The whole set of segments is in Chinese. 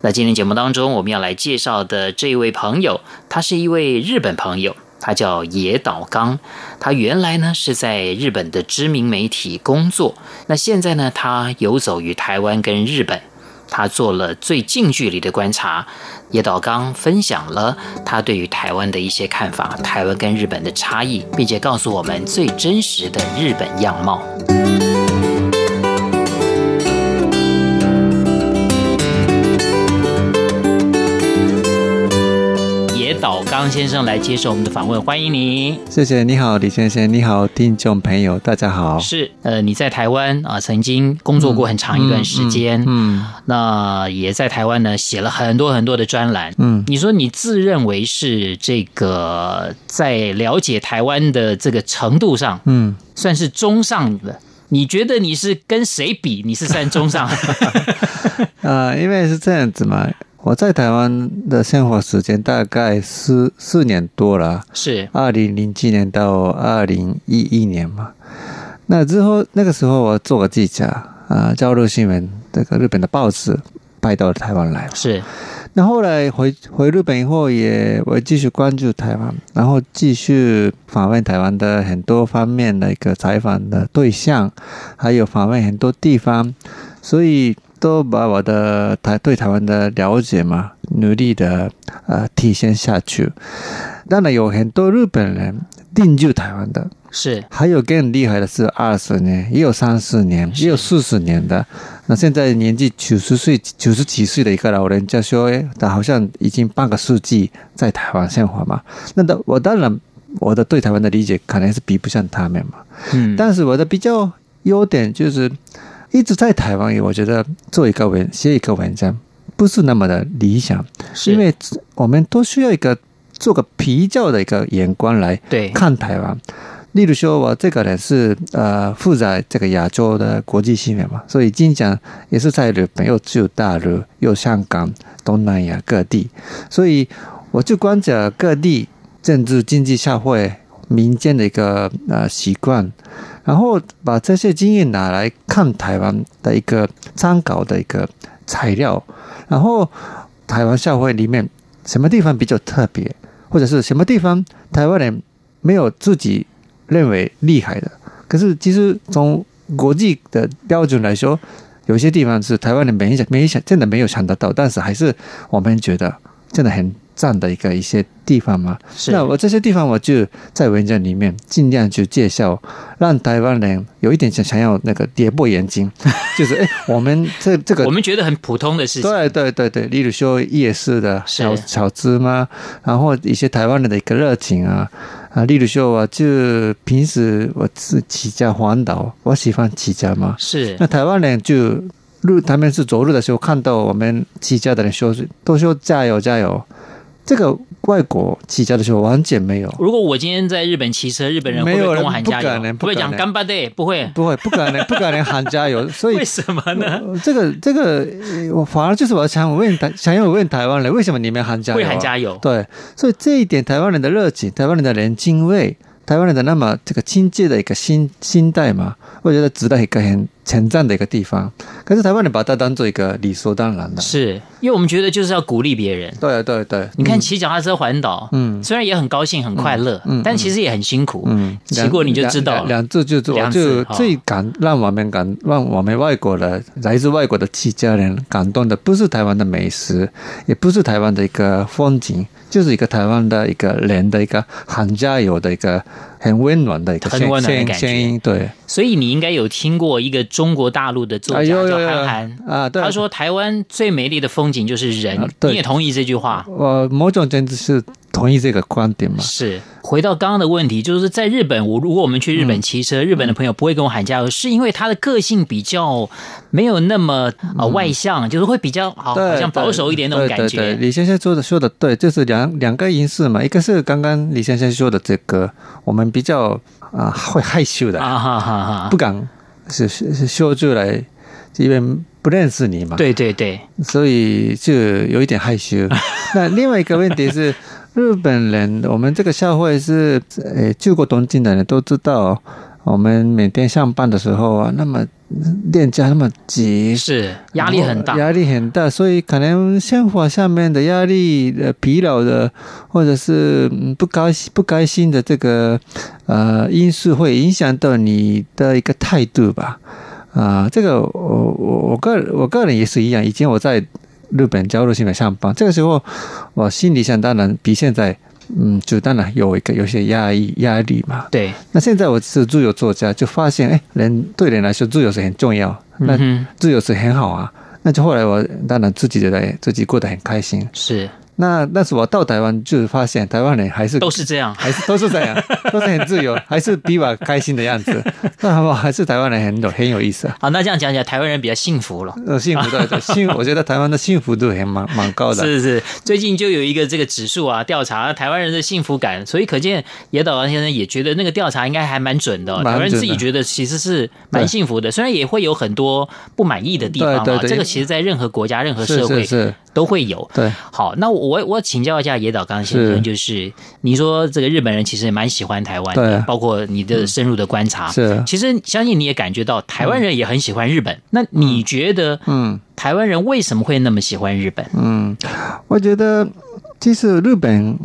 那今天节目当中，我们要来介绍的这一位朋友，他是一位日本朋友，他叫野岛刚。他原来呢是在日本的知名媒体工作，那现在呢，他游走于台湾跟日本，他做了最近距离的观察。野岛刚分享了他对于台湾的一些看法，台湾跟日本的差异，并且告诉我们最真实的日本样貌。岛刚先生来接受我们的访问，欢迎你。谢谢，你好，李先生，你好，听众朋友，大家好。是，呃，你在台湾啊、呃，曾经工作过很长一段时间，嗯，嗯嗯那也在台湾呢写了很多很多的专栏，嗯，你说你自认为是这个在了解台湾的这个程度上，嗯，算是中上的。你觉得你是跟谁比？你是算中上？呃，因为是这样子嘛。我在台湾的生活时间大概四四年多了，是二零零七年到二零一一年嘛。那之后那个时候我做个记者啊，交流新闻这个日本的报纸派到台湾来。是，那后来回回日本以后也我继续关注台湾，然后继续访问台湾的很多方面的一个采访的对象，还有访问很多地方，所以。都把我的台对台湾的了解嘛，努力的呃体现下去。当然有很多日本人定居台湾的，是还有更厉害的是二十年，也有三十年，也有四十年的。那现在年纪九十岁、九十几岁的一个老人家说，哎，他好像已经半个世纪在台湾生活嘛。那的我当然我的对台湾的理解可能是比不上他们嘛。嗯，但是我的比较优点就是。一直在台湾，我觉得做一个文写一个文章不是那么的理想，是因为我们都需要一个做个比较的一个眼光来看台湾。例如说，我这个人是呃负责这个亚洲的国际新闻嘛，所以经常也是在日本，又只有大陆，又香港、东南亚各地，所以我就观察各地政治、经济、社会、民间的一个呃习惯。然后把这些经验拿来看台湾的一个参考的一个材料，然后台湾社会里面什么地方比较特别，或者是什么地方台湾人没有自己认为厉害的，可是其实从国际的标准来说，有些地方是台湾人没想没想真的没有想得到，但是还是我们觉得真的很。赞的一个一些地方嘛，是。那我这些地方我就在文章里面尽量去介绍，让台湾人有一点想想要那个跌破眼镜，就是哎，我们这这个我们觉得很普通的事情，对对对对，例如说夜市的小是。小吃嘛，然后一些台湾人的一个热情啊啊，例如说我就平时我是骑家环岛，我喜欢骑家嘛，是。那台湾人就路他们是走路的时候看到我们骑车的人说都说加油加油。这个外国骑车的时候完全没有。如果我今天在日本骑车，日本人会不会跟我喊加油？不会讲干巴爹，不会，不会，不可能，不可能喊加油。所以为什么呢？这个这个，我反而就是我想问台，想要问台湾人，为什么你们喊加油？会喊加油？对，所以这一点，台湾人的热情，台湾人的人情味。台湾人的那么这个亲切的一个心心态嘛，我觉得值得一个很称赞的一个地方。可是台湾人把它当做一个理所当然的，是因为我们觉得就是要鼓励别人。对对对，你看骑脚踏车环岛，嗯，虽然也很高兴很快乐，嗯，但其实也很辛苦，嗯，骑过你就知道了。两次就做，就最感让我们感让我们外国的来自外国的骑家人感动的，不是台湾的美食，也不是台湾的一个风景。就是一个台湾的一个人的一个喊加油的一个很温暖的一个很温暖的感觉对。所以你应该有听过一个中国大陆的作家叫韩寒啊，对，他说台湾最美丽的风景就是人，你也同意这句话？呃某种程度是。同意这个观点吗。是回到刚刚的问题，就是在日本，我如果我们去日本骑车，嗯、日本的朋友不会跟我喊加油，是因为他的个性比较没有那么呃外向，嗯、就是会比较好，好像保守一点那种感觉。对对对，李先生说的说的对，就是两两个因素嘛，一个是刚刚李先生说的这个，我们比较啊会害羞的啊哈哈哈，不敢是是是说出来，因为不认识你嘛。对对对，所以就有一点害羞。那另外一个问题是。日本人，我们这个社会是，诶，去过东京的人都知道，我们每天上班的时候啊，那么店家那么挤，是压力很大，压力很大，所以可能生活下面的压力、的，疲劳的，或者是不高兴、不开心的这个呃因素，会影响到你的一个态度吧？啊、呃，这个我我我个我个人也是一样，以前我在。日本交流性的上班，这个时候我心理上当然比现在，嗯，就当然有一个有些压抑压力嘛。对。那现在我是自由作家，就发现，哎，人对人来说自由是很重要，那自由是很好啊。那就后来我当然自己觉得自己过得很开心。是。那但是我到台湾，就是发现台湾人还是都是这样，还是都是这样，都是很自由，还是比我开心的样子。那好不好？还是台湾人很有很有意思啊。好，那这样讲起来，台湾人比较幸福了。呃，幸福对对，幸，我觉得台湾的幸福度还蛮蛮高的。是是，最近就有一个这个指数啊，调查台湾人的幸福感，所以可见野岛刚先生也觉得那个调查应该还蛮准的。台湾人自己觉得其实是蛮幸福的，虽然也会有很多不满意的地方啊。对对对，这个其实在任何国家、任何社会都会有。对，好，那我我我请教一下。下野岛刚先生，就是你说这个日本人其实也蛮喜欢台湾的，包括你的深入的观察，是其实相信你也感觉到台湾人也很喜欢日本。那你觉得，嗯，台湾人为什么会那么喜欢日本？嗯，我觉得其实日本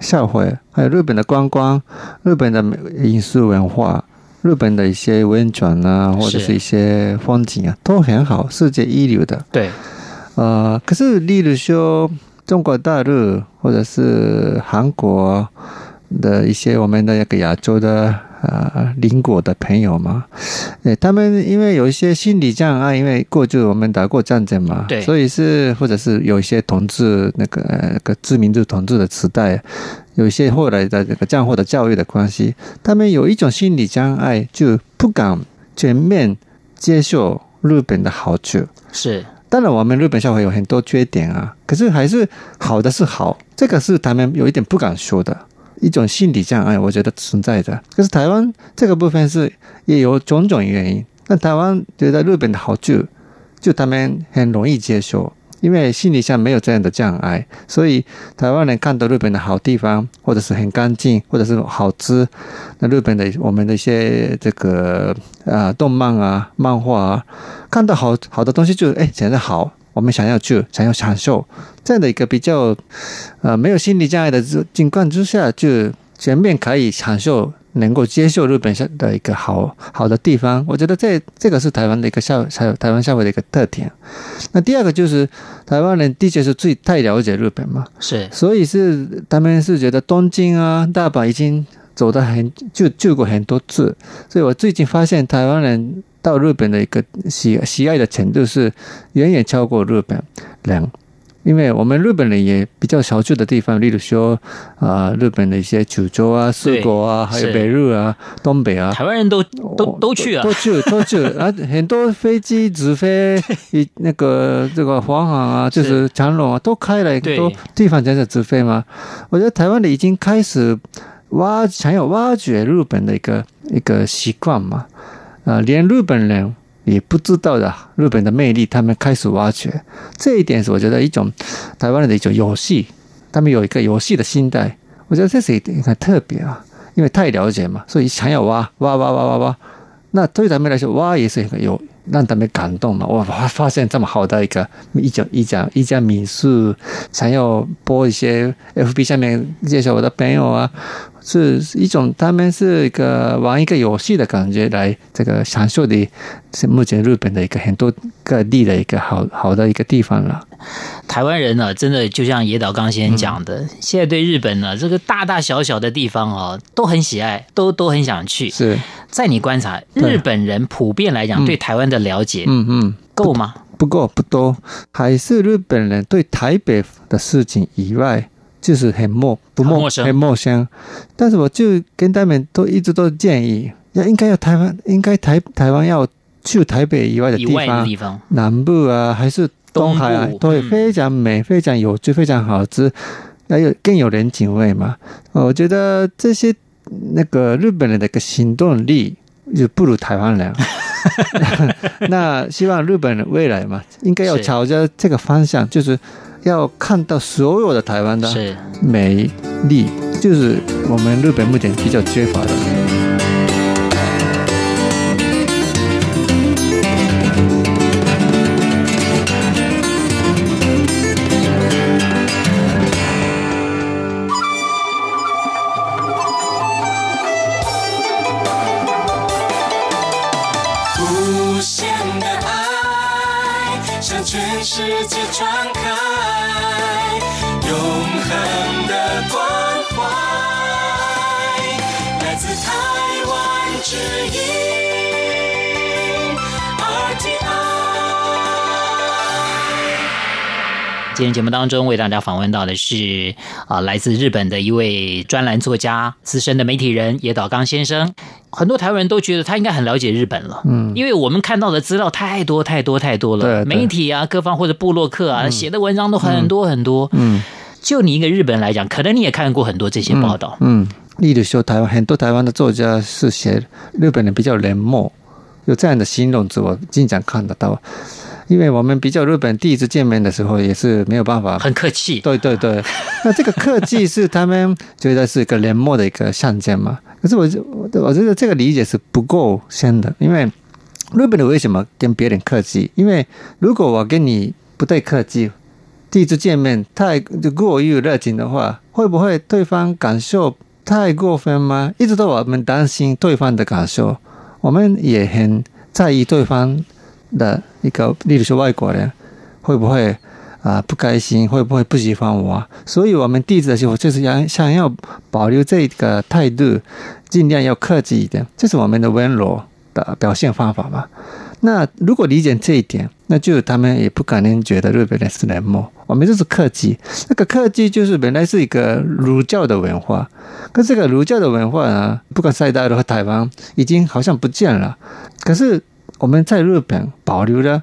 社会，还有日本的观光、日本的饮食文化、日本的一些温泉啊，或者是一些风景啊，都很好，世界一流的。对，呃，可是例如说。中国大陆或者是韩国的一些我们的一个亚洲的呃邻国的朋友嘛，诶，他们因为有一些心理障碍，因为过去我们打过战争嘛，对，所以是或者是有一些统治那个那个殖民制统治的时代，有一些后来的这个战后的教育的关系，他们有一种心理障碍，就不敢全面接受日本的好处，是。当然，我们日本社会有很多缺点啊，可是还是好的是好，这个是他们有一点不敢说的一种心理障碍，我觉得存在的。可是台湾这个部分是也有种种原因，那台湾觉得日本的好处，就他们很容易接受。因为心理上没有这样的障碍，所以台湾人看到日本的好地方，或者是很干净，或者是好吃，那日本的我们的一些这个啊动漫啊、漫画啊，看到好好的东西就哎，觉得好，我们想要去，想要享受这样的一个比较呃没有心理障碍的情况之下，就全面可以享受。能够接受日本社的一个好好的地方，我觉得这这个是台湾的一个社，还有台湾社会的一个特点。那第二个就是台湾人的确是最太了解日本嘛，是，所以是他们是觉得东京啊、大阪已经走得很就去过很多次，所以我最近发现台湾人到日本的一个喜喜爱的程度是远远超过日本人。因为我们日本人也比较少去的地方，例如说啊、呃，日本的一些九州啊、四国啊，还有北陆啊、东北啊，台湾人都都都去啊，都去 都去。啊，很多飞机直飞，那个这个华航啊，就是长龙啊，都开了很多地方在这直飞嘛。我觉得台湾的已经开始挖，想要挖掘日本的一个一个习惯嘛，啊、呃，连日本人。也不知道的日本的魅力，他们开始挖掘。这一点是我觉得一种台湾人的一种游戏，他们有一个游戏的心态，我觉得这是一点很特别啊，因为太了解嘛，所以想要挖挖挖挖挖挖，那对他们来说挖也是一个有让他们感动嘛，我，发现这么好的一个一家一家一家民宿，想要播一些 FB 下面介绍我的朋友啊。是一种，他们是一个玩一个游戏的感觉来这个享受的，是目前日本的一个很多各地的一个好好的一个地方了。台湾人呢，真的就像野岛刚先讲的，嗯、现在对日本呢这个大大小小的地方哦，都很喜爱，都都很想去。是在你观察，日本人普遍来讲对台湾的了解，嗯嗯，够吗？不够，不多，还是日本人对台北的事情以外。就是很陌不陌生，很陌生。但是我就跟他们都一直都建议，要应该要台湾，应该台台湾要去台北以外的地方，地方南部啊，还是东海啊，都会非常美、非常有趣、非常好吃，还有更有人情味嘛。我觉得这些那个日本人的一个行动力就不如台湾人。那希望日本人未来嘛，应该要朝着这个方向，就是。要看到所有的台湾的美丽，就是我们日本目前比较缺乏的。全世界传开永恒的关怀，来自台湾之音今天节目当中为大家访问到的是啊，来自日本的一位专栏作家、资深的媒体人野岛刚先生。很多台湾人都觉得他应该很了解日本了，嗯，因为我们看到的资料太多太多太多了，媒体啊、各方或者布洛克啊写的文章都很多很多。嗯，就你一个日本人来讲，可能你也看过很多这些报道。嗯，例如说台湾很多台湾的作家是写日本人比较冷漠，有这样的形容词，我经常看得到。因为我们比较日本第一次见面的时候也是没有办法很客气，对对对，那这个客气是他们觉得是一个冷漠的一个象征嘛。可是我我我觉得这个理解是不够深的，因为日本人为什么跟别人客气？因为如果我跟你不太客气，第一次见面太过于热情的话，会不会对方感受太过分吗？一直都我们担心对方的感受，我们也很在意对方。的一个，例如说外国人会不会啊、不开心，会不会不喜欢我？所以我们第一次的时候就是要想要保留这个态度，尽量要客气一点，这是我们的温柔的表现方法嘛。那如果理解这一点，那就他们也不可能觉得日本人是冷漠，我们就是客气。那个客气就是本来是一个儒教的文化，可这个儒教的文化呢，不管在大陆和台湾，已经好像不见了。可是。我们在日本保留了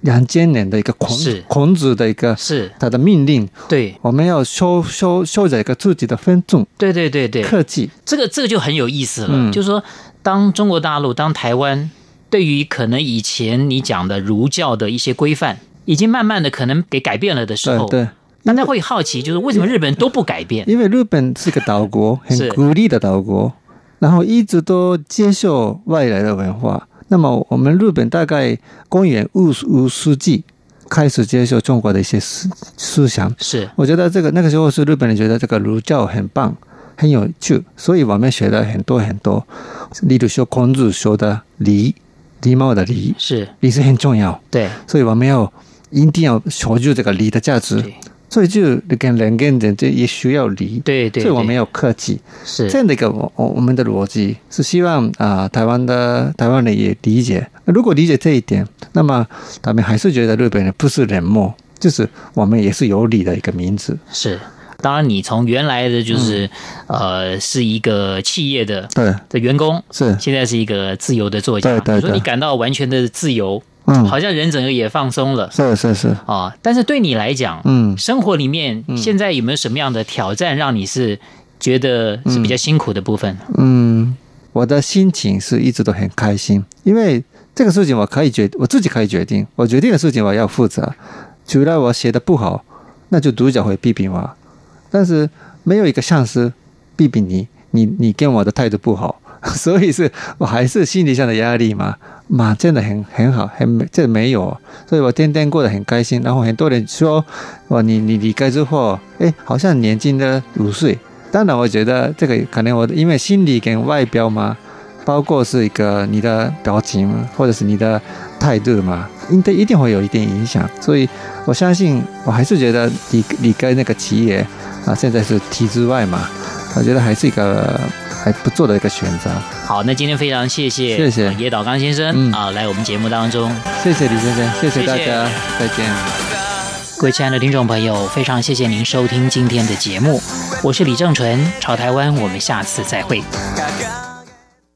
两千年的一个孔孔子的一个是他的命令，对，我们要修修修这个自己的分众，对对对对，客气，这个这个就很有意思了。嗯，就是说，当中国大陆当台湾对于可能以前你讲的儒教的一些规范，已经慢慢的可能给改变了的时候，对，大家会好奇，就是为什么日本都不改变？因为日本是个岛国，很孤立的岛国，然后一直都接受外来的文化。那么我们日本大概公元五五世纪开始接受中国的一些思思想，是我觉得这个那个时候是日本人觉得这个儒教很棒很有趣，所以我们学了很多很多，例如说孔子说的礼，礼貌的礼是。礼是很重要，对，所以我们要一定要守住这个礼的价值。所以就跟人跟人这也需要礼，对对，所以我们要客气，是。这样的一个我我们的逻辑是希望啊、呃、台湾的台湾人也理解。如果理解这一点，那么他们还是觉得日本人不是冷漠，就是我们也是有礼的一个名字。是，当然你从原来的就是、嗯、呃是一个企业的对的员工，是现在是一个自由的作家，对对对，说你感到完全的自由。嗯，好像人整个也放松了，是是是啊。但是对你来讲，嗯，生活里面现在有没有什么样的挑战，让你是觉得是比较辛苦的部分？嗯，我的心情是一直都很开心，因为这个事情我可以决，我自己可以决定，我决定的事情我要负责。除了我写的不好，那就读者会批评我，但是没有一个上司批评你，你你跟我的态度不好。所以是我还是心理上的压力嘛，嘛真的很很好，很这没有，所以我天天过得很开心。然后很多人说，哇，你你离开之后，哎，好像年轻了五岁。当然，我觉得这个可能我因为心理跟外表嘛，包括是一个你的表情或者是你的态度嘛，应该一定会有一点影响。所以我相信，我还是觉得你你跟那个企业啊，现在是体制外嘛，我觉得还是一个。还不错的一个选择。好，那今天非常谢谢谢谢野岛刚先生、嗯、啊，来我们节目当中。谢谢李先生，谢谢大家，谢谢再见。各位亲爱的听众朋友，非常谢谢您收听今天的节目，我是李正淳，朝台湾，我们下次再会。